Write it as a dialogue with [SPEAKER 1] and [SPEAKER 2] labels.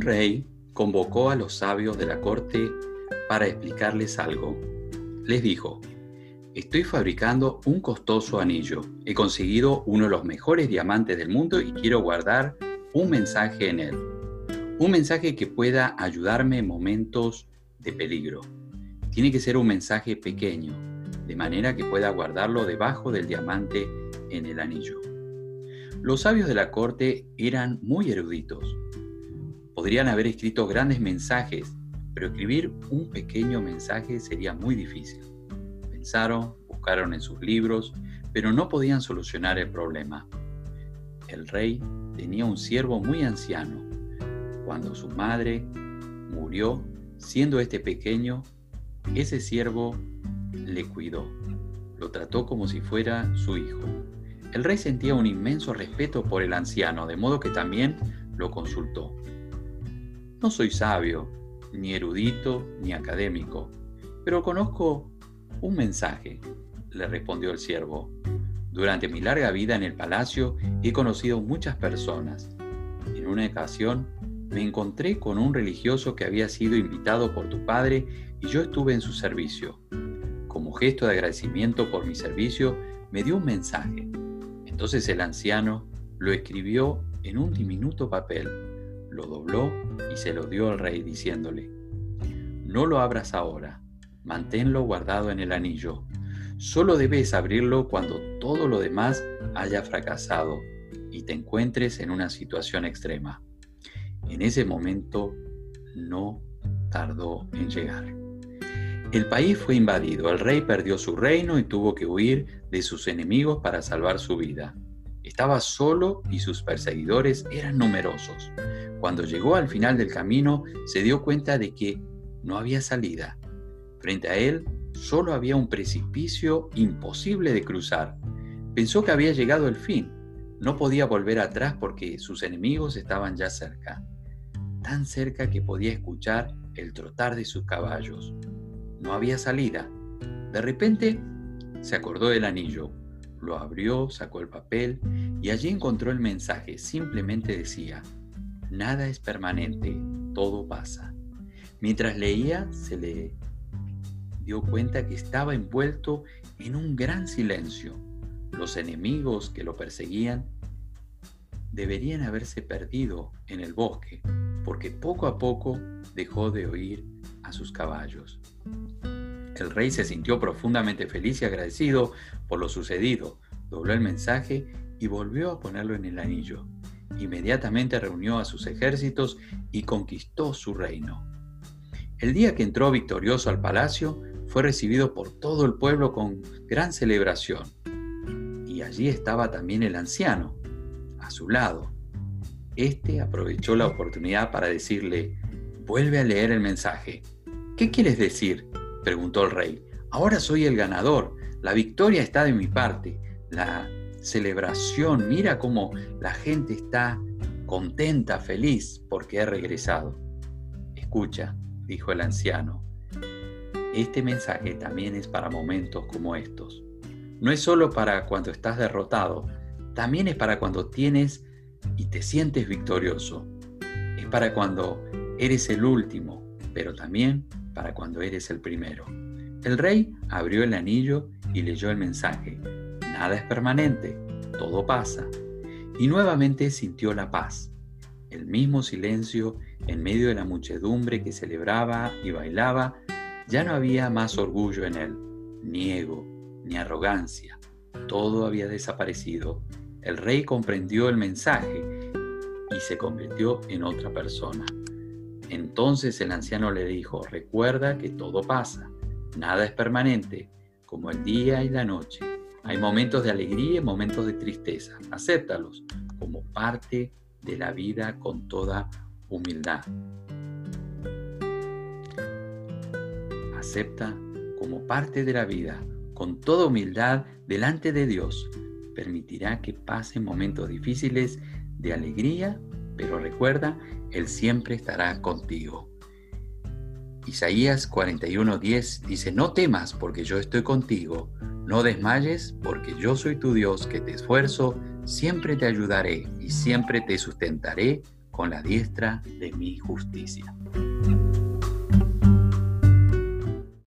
[SPEAKER 1] rey convocó a los sabios de la corte para explicarles algo. Les dijo, estoy fabricando un costoso anillo. He conseguido uno de los mejores diamantes del mundo y quiero guardar un mensaje en él. Un mensaje que pueda ayudarme en momentos de peligro. Tiene que ser un mensaje pequeño, de manera que pueda guardarlo debajo del diamante en el anillo. Los sabios de la corte eran muy eruditos. Podrían haber escrito grandes mensajes, pero escribir un pequeño mensaje sería muy difícil. Pensaron, buscaron en sus libros, pero no podían solucionar el problema. El rey tenía un siervo muy anciano. Cuando su madre murió, siendo este pequeño, ese siervo le cuidó. Lo trató como si fuera su hijo. El rey sentía un inmenso respeto por el anciano, de modo que también lo consultó. No soy sabio, ni erudito, ni académico, pero conozco un mensaje, le respondió el siervo. Durante mi larga vida en el palacio he conocido muchas personas. En una ocasión me encontré con un religioso que había sido invitado por tu padre y yo estuve en su servicio. Como gesto de agradecimiento por mi servicio, me dio un mensaje. Entonces el anciano lo escribió en un diminuto papel lo dobló y se lo dio al rey diciéndole, No lo abras ahora, manténlo guardado en el anillo. Solo debes abrirlo cuando todo lo demás haya fracasado y te encuentres en una situación extrema. En ese momento no tardó en llegar. El país fue invadido, el rey perdió su reino y tuvo que huir de sus enemigos para salvar su vida. Estaba solo y sus perseguidores eran numerosos. Cuando llegó al final del camino, se dio cuenta de que no había salida. Frente a él solo había un precipicio imposible de cruzar. Pensó que había llegado el fin. No podía volver atrás porque sus enemigos estaban ya cerca. Tan cerca que podía escuchar el trotar de sus caballos. No había salida. De repente se acordó del anillo lo abrió, sacó el papel y allí encontró el mensaje. Simplemente decía, nada es permanente, todo pasa. Mientras leía, se le dio cuenta que estaba envuelto en un gran silencio. Los enemigos que lo perseguían deberían haberse perdido en el bosque, porque poco a poco dejó de oír a sus caballos. El rey se sintió profundamente feliz y agradecido por lo sucedido, dobló el mensaje y volvió a ponerlo en el anillo. Inmediatamente reunió a sus ejércitos y conquistó su reino. El día que entró victorioso al palacio, fue recibido por todo el pueblo con gran celebración. Y allí estaba también el anciano, a su lado. Este aprovechó la oportunidad para decirle, vuelve a leer el mensaje. ¿Qué quieres decir? Preguntó el rey. Ahora soy el ganador, la victoria está de mi parte, la celebración, mira cómo la gente está contenta, feliz porque he regresado. Escucha, dijo el anciano, este mensaje también es para momentos como estos. No es solo para cuando estás derrotado, también es para cuando tienes y te sientes victorioso. Es para cuando eres el último, pero también para cuando eres el primero. El rey abrió el anillo y leyó el mensaje. Nada es permanente, todo pasa. Y nuevamente sintió la paz, el mismo silencio en medio de la muchedumbre que celebraba y bailaba. Ya no había más orgullo en él, ni ego, ni arrogancia. Todo había desaparecido. El rey comprendió el mensaje y se convirtió en otra persona. Entonces el anciano le dijo, recuerda que todo pasa, nada es permanente, como el día y la noche. Hay momentos de alegría y momentos de tristeza. Acéptalos como parte de la vida con toda humildad. Acepta como parte de la vida con toda humildad delante de Dios. Permitirá que pasen momentos difíciles de alegría pero recuerda, Él siempre estará contigo. Isaías 41:10 dice, no temas porque yo estoy contigo, no desmayes porque yo soy tu Dios que te esfuerzo, siempre te ayudaré y siempre te sustentaré con la diestra de mi justicia.